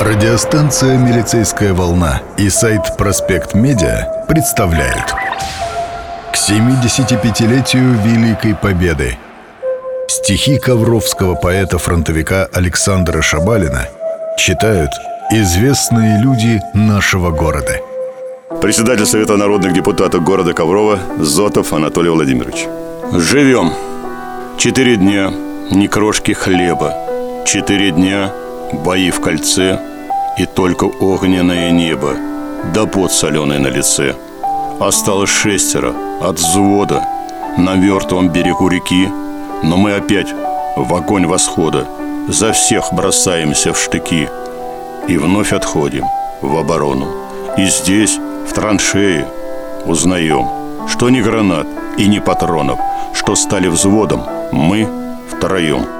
Радиостанция «Милицейская волна» и сайт «Проспект Медиа» представляют. К 75-летию Великой Победы. Стихи ковровского поэта-фронтовика Александра Шабалина читают известные люди нашего города. Председатель Совета народных депутатов города Коврова Зотов Анатолий Владимирович. Живем. Четыре дня, ни крошки хлеба. Четыре дня, бои в кольце И только огненное небо Да пот соленый на лице. Осталось шестеро от взвода На мертвом берегу реки Но мы опять в огонь восхода За всех бросаемся в штыки И вновь отходим в оборону. И здесь, в траншее, узнаем Что ни гранат и ни патронов Что стали взводом мы втроем